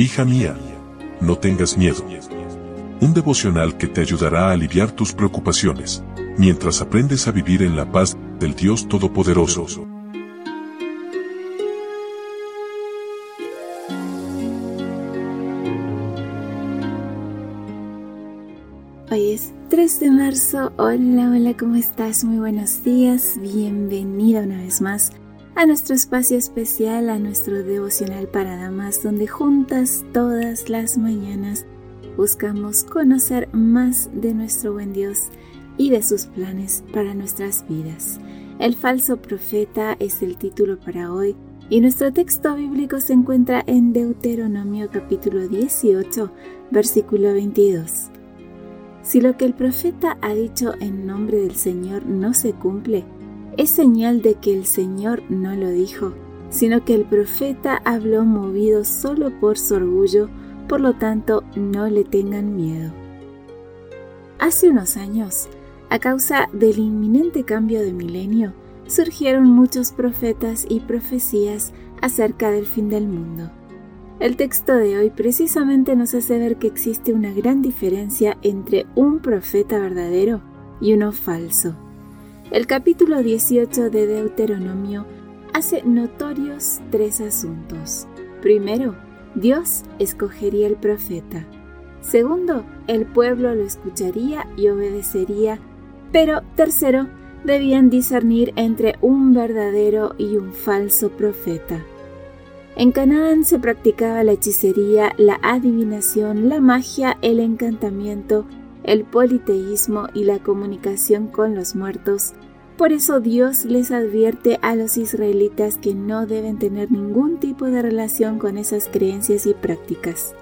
Hija mía, no tengas miedo. Un devocional que te ayudará a aliviar tus preocupaciones, mientras aprendes a vivir en la paz del Dios Todopoderoso. Hoy es 3 de marzo. Hola, hola, ¿cómo estás? Muy buenos días. Bienvenida una vez más a nuestro espacio especial, a nuestro devocional para damas, donde juntas todas las mañanas buscamos conocer más de nuestro buen Dios y de sus planes para nuestras vidas. El falso profeta es el título para hoy y nuestro texto bíblico se encuentra en Deuteronomio capítulo 18, versículo 22. Si lo que el profeta ha dicho en nombre del Señor no se cumple, es señal de que el Señor no lo dijo, sino que el profeta habló movido solo por su orgullo, por lo tanto no le tengan miedo. Hace unos años, a causa del inminente cambio de milenio, surgieron muchos profetas y profecías acerca del fin del mundo. El texto de hoy precisamente nos hace ver que existe una gran diferencia entre un profeta verdadero y uno falso. El capítulo 18 de Deuteronomio hace notorios tres asuntos. Primero, Dios escogería el profeta. Segundo, el pueblo lo escucharía y obedecería. Pero tercero, debían discernir entre un verdadero y un falso profeta. En Canaán se practicaba la hechicería, la adivinación, la magia, el encantamiento, el politeísmo y la comunicación con los muertos. Por eso Dios les advierte a los israelitas que no deben tener ningún tipo de relación con esas creencias y prácticas.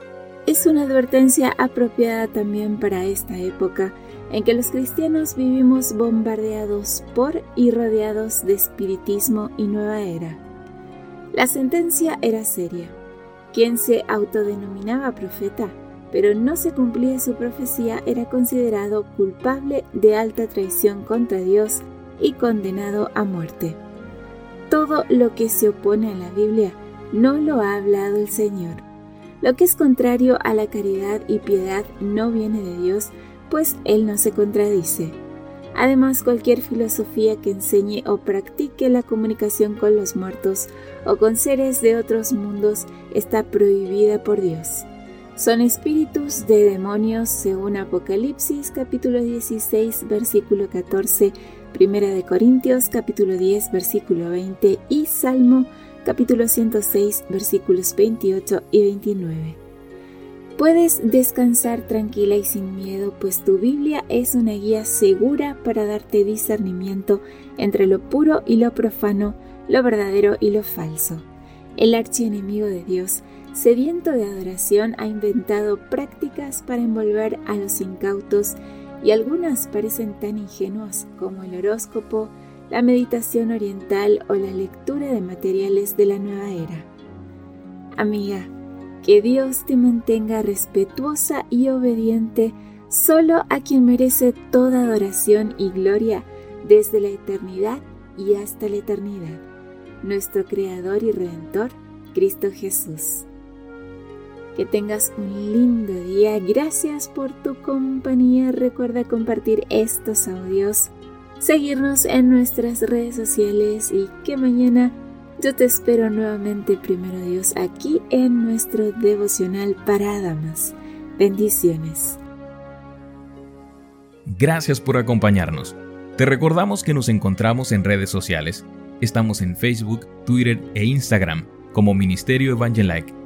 Es una advertencia apropiada también para esta época en que los cristianos vivimos bombardeados por y rodeados de espiritismo y nueva era. La sentencia era seria. Quien se autodenominaba profeta pero no se cumplía su profecía, era considerado culpable de alta traición contra Dios y condenado a muerte. Todo lo que se opone a la Biblia no lo ha hablado el Señor. Lo que es contrario a la caridad y piedad no viene de Dios, pues Él no se contradice. Además, cualquier filosofía que enseñe o practique la comunicación con los muertos o con seres de otros mundos está prohibida por Dios son espíritus de demonios según Apocalipsis capítulo 16 versículo 14, Primera de Corintios capítulo 10 versículo 20 y Salmo capítulo 106 versículos 28 y 29. Puedes descansar tranquila y sin miedo, pues tu Biblia es una guía segura para darte discernimiento entre lo puro y lo profano, lo verdadero y lo falso. El archienemigo de Dios sediento de adoración, ha inventado prácticas para envolver a los incautos y algunas parecen tan ingenuas como el horóscopo, la meditación oriental o la lectura de materiales de la nueva era. Amiga, que Dios te mantenga respetuosa y obediente solo a quien merece toda adoración y gloria desde la eternidad y hasta la eternidad, nuestro Creador y Redentor, Cristo Jesús. Que tengas un lindo día. Gracias por tu compañía. Recuerda compartir estos audios, seguirnos en nuestras redes sociales y que mañana yo te espero nuevamente, primero Dios, aquí en nuestro devocional para damas. Bendiciones. Gracias por acompañarnos. Te recordamos que nos encontramos en redes sociales. Estamos en Facebook, Twitter e Instagram como Ministerio Evangelike